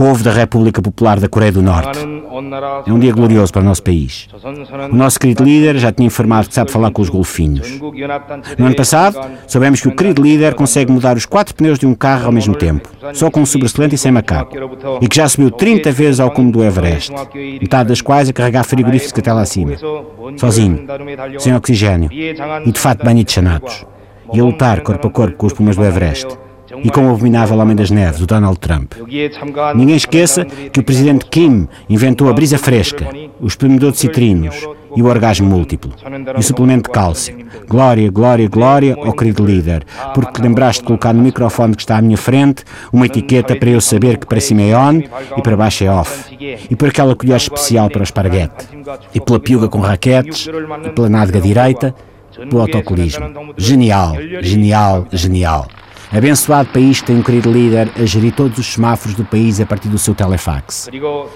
povo da República Popular da Coreia do Norte. É um dia glorioso para o nosso país. O nosso querido líder já tinha informado que sabe falar com os golfinhos. No ano passado, soubemos que o querido líder consegue mudar os quatro pneus de um carro ao mesmo tempo, só com um sobressalente e sem macaco, e que já subiu 30 vezes ao cume do Everest, metade das quais a carregar frigoríficos até lá acima, sozinho, sem oxigênio e de fato banho de chanatos, e a lutar corpo a corpo com os pumas do Everest e com o abominável Homem das Neves, o Donald Trump. Ninguém esqueça que o presidente Kim inventou a brisa fresca, o espremedor de citrinos e o orgasmo múltiplo, e o suplemento de cálcio. Glória, glória, glória ao querido líder, porque lembraste de colocar no microfone que está à minha frente uma etiqueta para eu saber que para cima é on e para baixo é off, e por aquela colher especial para o esparguete, e pela piuga com raquetes, e pela nádega direita, pelo autocolismo. Genial, genial, genial. Abençoado país que tem um querido líder a gerir todos os semáforos do país a partir do seu telefax.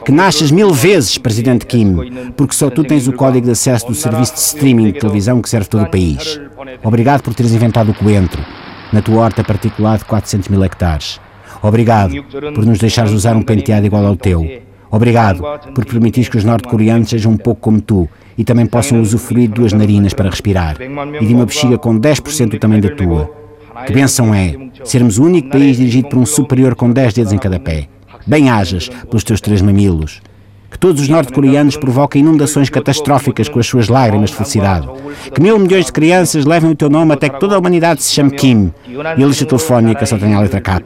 Que nasces mil vezes, Presidente Kim, porque só tu tens o código de acesso do serviço de streaming de televisão que serve todo o país. Obrigado por teres inventado o coentro, na tua horta particular de 400 mil hectares. Obrigado por nos deixares usar um penteado igual ao teu. Obrigado por permitir que os norte-coreanos sejam um pouco como tu e também possam usufruir de duas narinas para respirar e de uma bexiga com 10% do tamanho da tua. Que bênção é sermos o único país dirigido por um superior com dez dedos em cada pé. Bem-ajas pelos teus três mamilos. Que todos os norte-coreanos provoquem inundações catastróficas com as suas lágrimas de felicidade. Que mil milhões de crianças levem o teu nome até que toda a humanidade se chame Kim e a lista telefónica só tenha a letra K.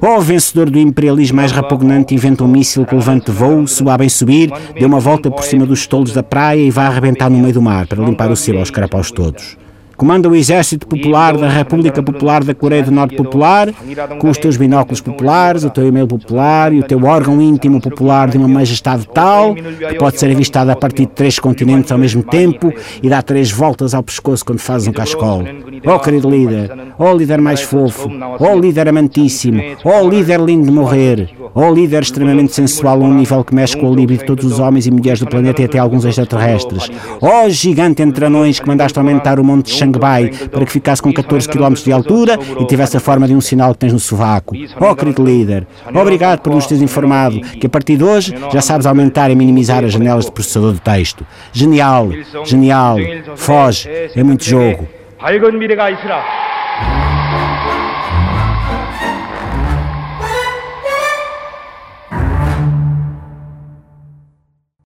Ou o vencedor do imperialismo mais repugnante inventa um míssil que levante voo, suba bem subir, dê uma volta por cima dos tolos da praia e vá arrebentar no meio do mar para limpar o céu aos carapaus todos comanda o Exército Popular da República Popular da Coreia do Norte Popular, com os teus binóculos populares, o teu e-mail popular e o teu órgão íntimo popular de uma majestade tal que pode ser avistado a partir de três continentes ao mesmo tempo e dá três voltas ao pescoço quando fazes um cascol. Oh, querido líder, oh, líder mais fofo, oh, líder amantíssimo, oh, líder lindo de morrer, oh, líder extremamente sensual a um nível que mexe com o livre de todos os homens e mulheres do planeta e até alguns extraterrestres, oh, gigante entre anões que mandaste aumentar o monte de Xangai para que ficasse com 14 km de altura e tivesse a forma de um sinal que tens no sovaco. Oh, querido líder, obrigado por nos teres informado que a partir de hoje já sabes aumentar e minimizar as janelas de processador de texto. Genial, genial, foge, é muito jogo. 밝은 미래가 있으라.